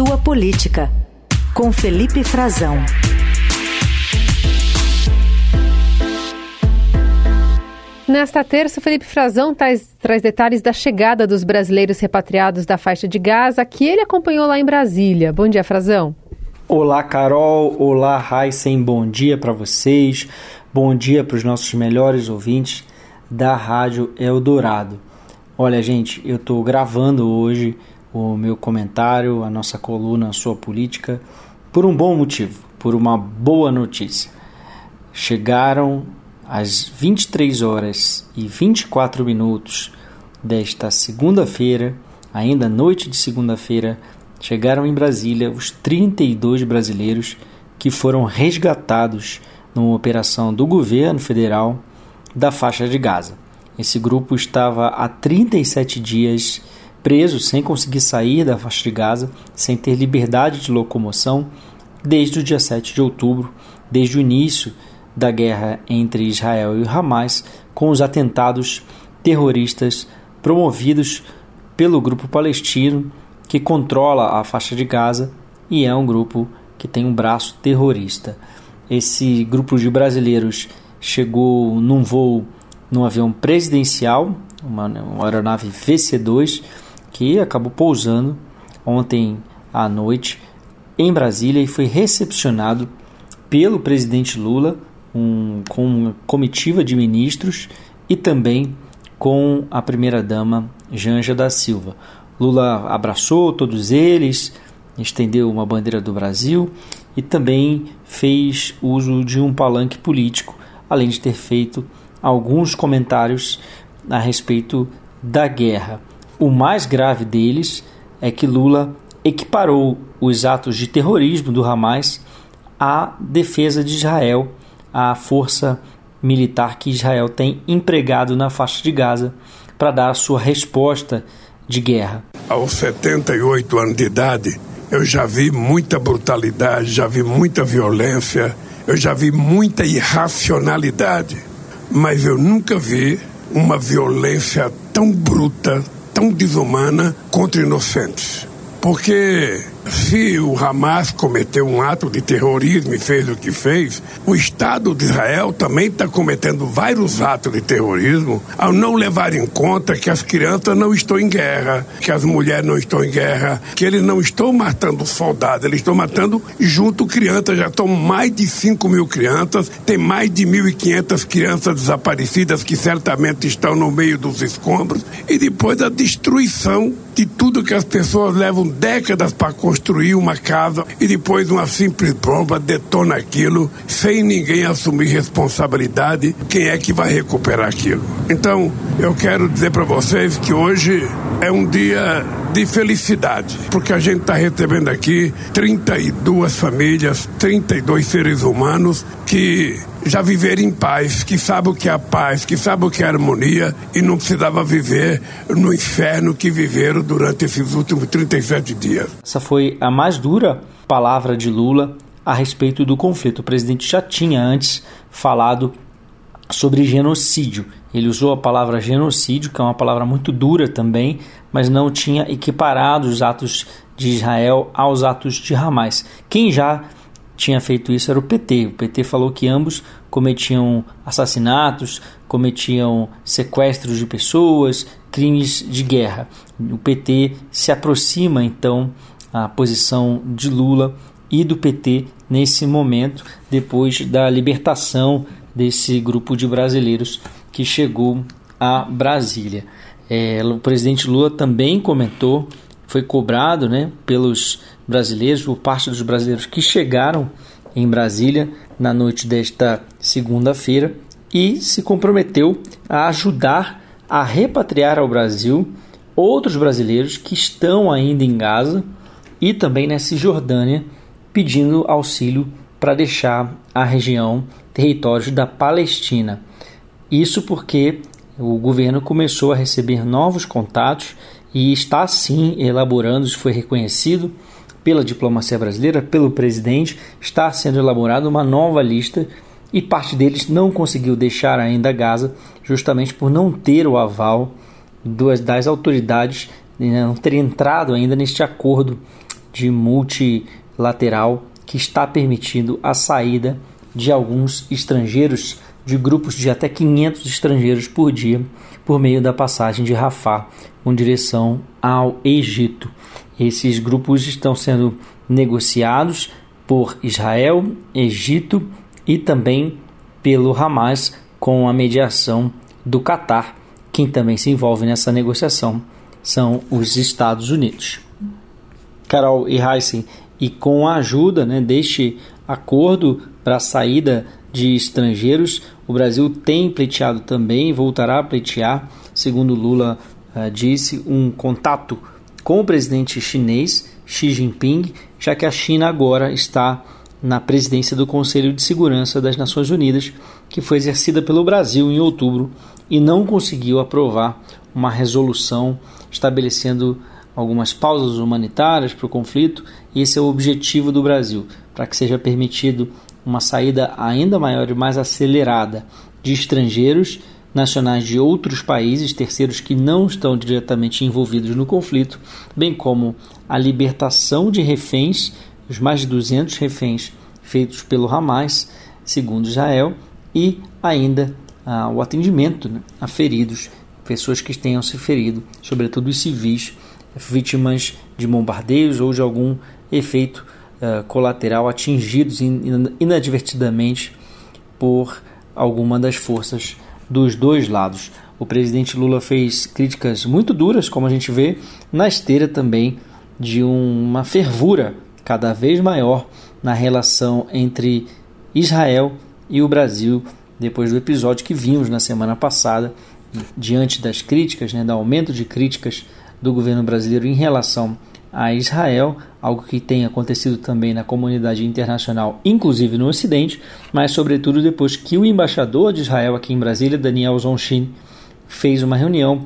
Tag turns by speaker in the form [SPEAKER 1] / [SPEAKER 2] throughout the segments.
[SPEAKER 1] sua política, com Felipe Frazão.
[SPEAKER 2] Nesta terça, Felipe Frazão traz, traz, detalhes da chegada dos brasileiros repatriados da faixa de Gaza, que ele acompanhou lá em Brasília. Bom dia, Frazão.
[SPEAKER 3] Olá, Carol. Olá, Heisen. Bom dia para vocês. Bom dia para os nossos melhores ouvintes da Rádio Eldorado. Olha, gente, eu estou gravando hoje o meu comentário, a nossa coluna, a sua política, por um bom motivo, por uma boa notícia. Chegaram às 23 horas e 24 minutos desta segunda-feira, ainda noite de segunda-feira, chegaram em Brasília os 32 brasileiros que foram resgatados numa operação do governo federal da faixa de Gaza. Esse grupo estava há 37 dias preso sem conseguir sair da faixa de Gaza, sem ter liberdade de locomoção, desde o dia 7 de outubro, desde o início da guerra entre Israel e Hamas, com os atentados terroristas promovidos pelo grupo palestino que controla a faixa de Gaza e é um grupo que tem um braço terrorista. Esse grupo de brasileiros chegou num voo num avião presidencial, uma, uma aeronave VC-2, que acabou pousando ontem à noite em Brasília e foi recepcionado pelo presidente Lula um, com uma comitiva de ministros e também com a primeira-dama Janja da Silva. Lula abraçou todos eles, estendeu uma bandeira do Brasil e também fez uso de um palanque político, além de ter feito alguns comentários a respeito da guerra. O mais grave deles é que Lula equiparou os atos de terrorismo do Hamas à defesa de Israel, à força militar que Israel tem empregado na faixa de Gaza para dar a sua resposta de guerra.
[SPEAKER 4] Aos 78 anos de idade, eu já vi muita brutalidade, já vi muita violência, eu já vi muita irracionalidade, mas eu nunca vi uma violência tão bruta, tão desumana contra inocentes. Porque se o Hamas cometeu um ato de terrorismo e fez o que fez, o Estado de Israel também está cometendo vários atos de terrorismo ao não levar em conta que as crianças não estão em guerra, que as mulheres não estão em guerra, que eles não estão matando soldados, eles estão matando junto crianças. Já estão mais de 5 mil crianças, tem mais de 1.500 crianças desaparecidas que certamente estão no meio dos escombros, e depois a destruição de tudo que as pessoas levam décadas para construir construir uma casa e depois uma simples bomba detona aquilo sem ninguém assumir responsabilidade. Quem é que vai recuperar aquilo? Então, eu quero dizer para vocês que hoje é um dia de felicidade, porque a gente está recebendo aqui 32 famílias, 32 seres humanos que já viveram em paz, que sabem o que é a paz, que sabem o que é a harmonia e não precisava viver no inferno que viveram durante esses últimos 37 dias.
[SPEAKER 3] Essa foi a mais dura palavra de Lula a respeito do conflito. O presidente já tinha antes falado sobre genocídio. Ele usou a palavra genocídio, que é uma palavra muito dura também, mas não tinha equiparado os atos de Israel aos atos de Hamas. Quem já tinha feito isso era o PT. O PT falou que ambos cometiam assassinatos, cometiam sequestros de pessoas, crimes de guerra. O PT se aproxima então à posição de Lula e do PT nesse momento, depois da libertação desse grupo de brasileiros que chegou a Brasília. É, o presidente Lula também comentou, foi cobrado né, pelos brasileiros, por parte dos brasileiros que chegaram em Brasília na noite desta segunda-feira e se comprometeu a ajudar a repatriar ao Brasil outros brasileiros que estão ainda em Gaza e também na Cisjordânia pedindo auxílio para deixar a região territórios da Palestina. Isso porque o governo começou a receber novos contatos e está sim elaborando, isso foi reconhecido pela diplomacia brasileira, pelo presidente, está sendo elaborada uma nova lista e parte deles não conseguiu deixar ainda Gaza, justamente por não ter o aval das autoridades, né, não ter entrado ainda neste acordo de multilateral que está permitindo a saída de alguns estrangeiros, de grupos de até 500 estrangeiros por dia, por meio da passagem de Rafah com direção ao Egito. Esses grupos estão sendo negociados por Israel, Egito e também pelo Hamas com a mediação do Catar. Quem também se envolve nessa negociação são os Estados Unidos. Carol e Heisen, e com a ajuda né, deste acordo para a saída de estrangeiros, o Brasil tem pleiteado também, voltará a pleitear, segundo Lula uh, disse, um contato com o presidente chinês Xi Jinping, já que a China agora está na presidência do Conselho de Segurança das Nações Unidas, que foi exercida pelo Brasil em outubro e não conseguiu aprovar uma resolução estabelecendo algumas pausas humanitárias para o conflito, e esse é o objetivo do Brasil, para que seja permitido uma saída ainda maior e mais acelerada de estrangeiros nacionais de outros países, terceiros que não estão diretamente envolvidos no conflito, bem como a libertação de reféns, os mais de 200 reféns feitos pelo Hamas, segundo Israel, e ainda ah, o atendimento né, a feridos, pessoas que tenham se ferido, sobretudo os civis, vítimas de bombardeios ou de algum efeito uh, colateral atingidos in, inadvertidamente por alguma das forças dos dois lados. O presidente Lula fez críticas muito duras, como a gente vê, na esteira também de uma fervura cada vez maior na relação entre Israel e o Brasil, depois do episódio que vimos na semana passada, diante das críticas, né, do aumento de críticas do governo brasileiro em relação a Israel, algo que tem acontecido também na comunidade internacional, inclusive no Ocidente, mas sobretudo depois que o embaixador de Israel aqui em Brasília, Daniel Zonshin, fez uma reunião,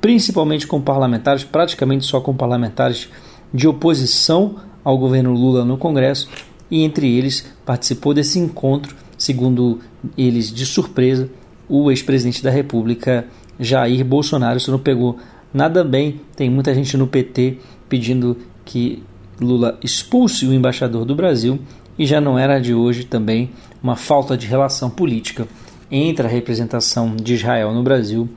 [SPEAKER 3] principalmente com parlamentares, praticamente só com parlamentares de oposição ao governo Lula no Congresso, e entre eles participou desse encontro, segundo eles de surpresa, o ex-presidente da República Jair Bolsonaro. Isso não pegou nada bem. Tem muita gente no PT pedindo que Lula expulse o embaixador do Brasil e já não era de hoje também uma falta de relação política entre a representação de Israel no Brasil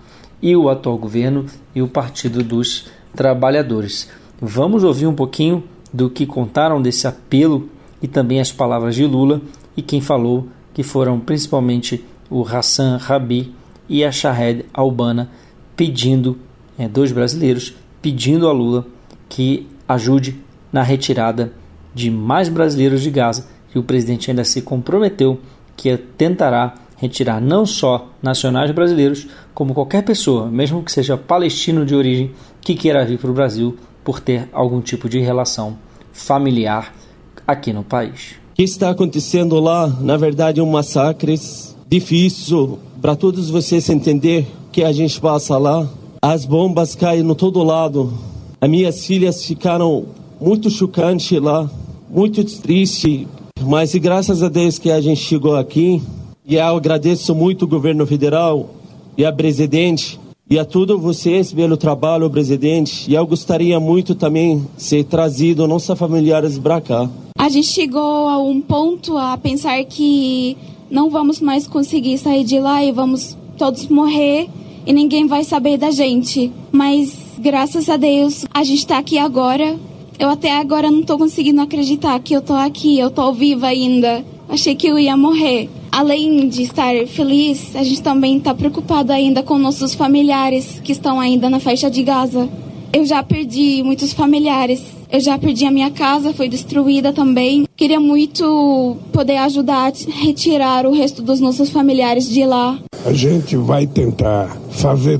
[SPEAKER 3] e o atual governo e o Partido dos Trabalhadores. Vamos ouvir um pouquinho do que contaram desse apelo e também as palavras de Lula e quem falou que foram principalmente o Hassan Rabi e a Shahed Albana pedindo, é, dois brasileiros, pedindo a Lula que ajude na retirada de mais brasileiros de Gaza, e o presidente ainda se comprometeu que tentará retirar não só nacionais brasileiros, como qualquer pessoa, mesmo que seja palestino de origem, que queira vir para o Brasil por ter algum tipo de relação familiar aqui no país.
[SPEAKER 5] O que está acontecendo lá, na verdade, é um massacre difícil para todos vocês entender que a gente passa lá. As bombas caem no todo lado, as minhas filhas ficaram muito chocantes lá, muito triste, mas graças a Deus que a gente chegou aqui. E eu agradeço muito o governo federal e a presidente e a todos vocês pelo trabalho, presidente. E eu gostaria muito também ser trazido nossos familiares para cá.
[SPEAKER 6] A gente chegou a um ponto a pensar que não vamos mais conseguir sair de lá e vamos todos morrer e ninguém vai saber da gente. Mas graças a Deus, a gente está aqui agora. Eu até agora não estou conseguindo acreditar que eu estou aqui, eu estou viva ainda. Achei que eu ia morrer. Além de estar feliz, a gente também está preocupado ainda com nossos familiares que estão ainda na faixa de Gaza. Eu já perdi muitos familiares. Eu já perdi a minha casa, foi destruída também. Queria muito poder ajudar a retirar o resto dos nossos familiares de lá.
[SPEAKER 4] A gente vai tentar fazer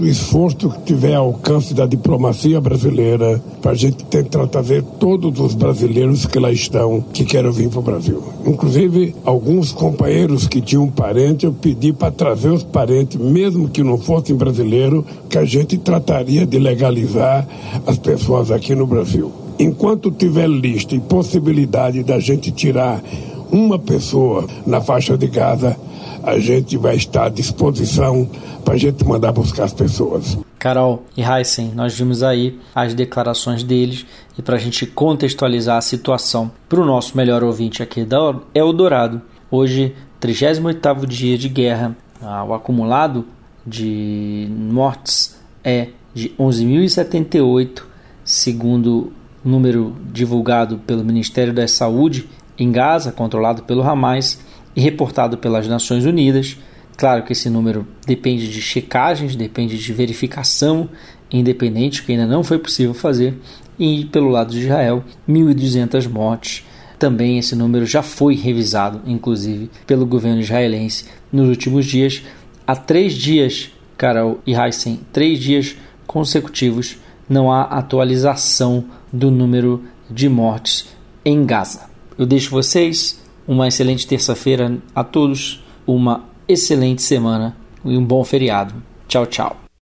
[SPEAKER 4] todo o esforço que tiver ao alcance da diplomacia brasileira para a gente tentar trazer todos os brasileiros que lá estão que querem vir para o Brasil. Inclusive, alguns companheiros que tinham parente, eu pedi para trazer os parentes, mesmo que não fossem brasileiros, que a gente trataria de legalizar as pessoas aqui no Brasil. Enquanto tiver lista e possibilidade da gente tirar uma pessoa na faixa de Gaza, a gente vai estar à disposição para a gente mandar buscar as pessoas.
[SPEAKER 3] Carol e Heisen, nós vimos aí as declarações deles e para a gente contextualizar a situação para o nosso melhor ouvinte aqui da Eldorado, hoje, 38º dia de guerra, ah, o acumulado de mortes é de 11.078, segundo número divulgado pelo Ministério da Saúde em Gaza, controlado pelo Hamas e reportado pelas Nações Unidas. Claro que esse número depende de checagens, depende de verificação independente, que ainda não foi possível fazer. E pelo lado de Israel, 1.200 mortes. Também esse número já foi revisado, inclusive, pelo governo israelense nos últimos dias. Há três dias, Carol e Heisen, três dias consecutivos, não há atualização do número de mortes em Gaza. Eu deixo vocês uma excelente terça-feira a todos, uma excelente semana e um bom feriado. Tchau, tchau.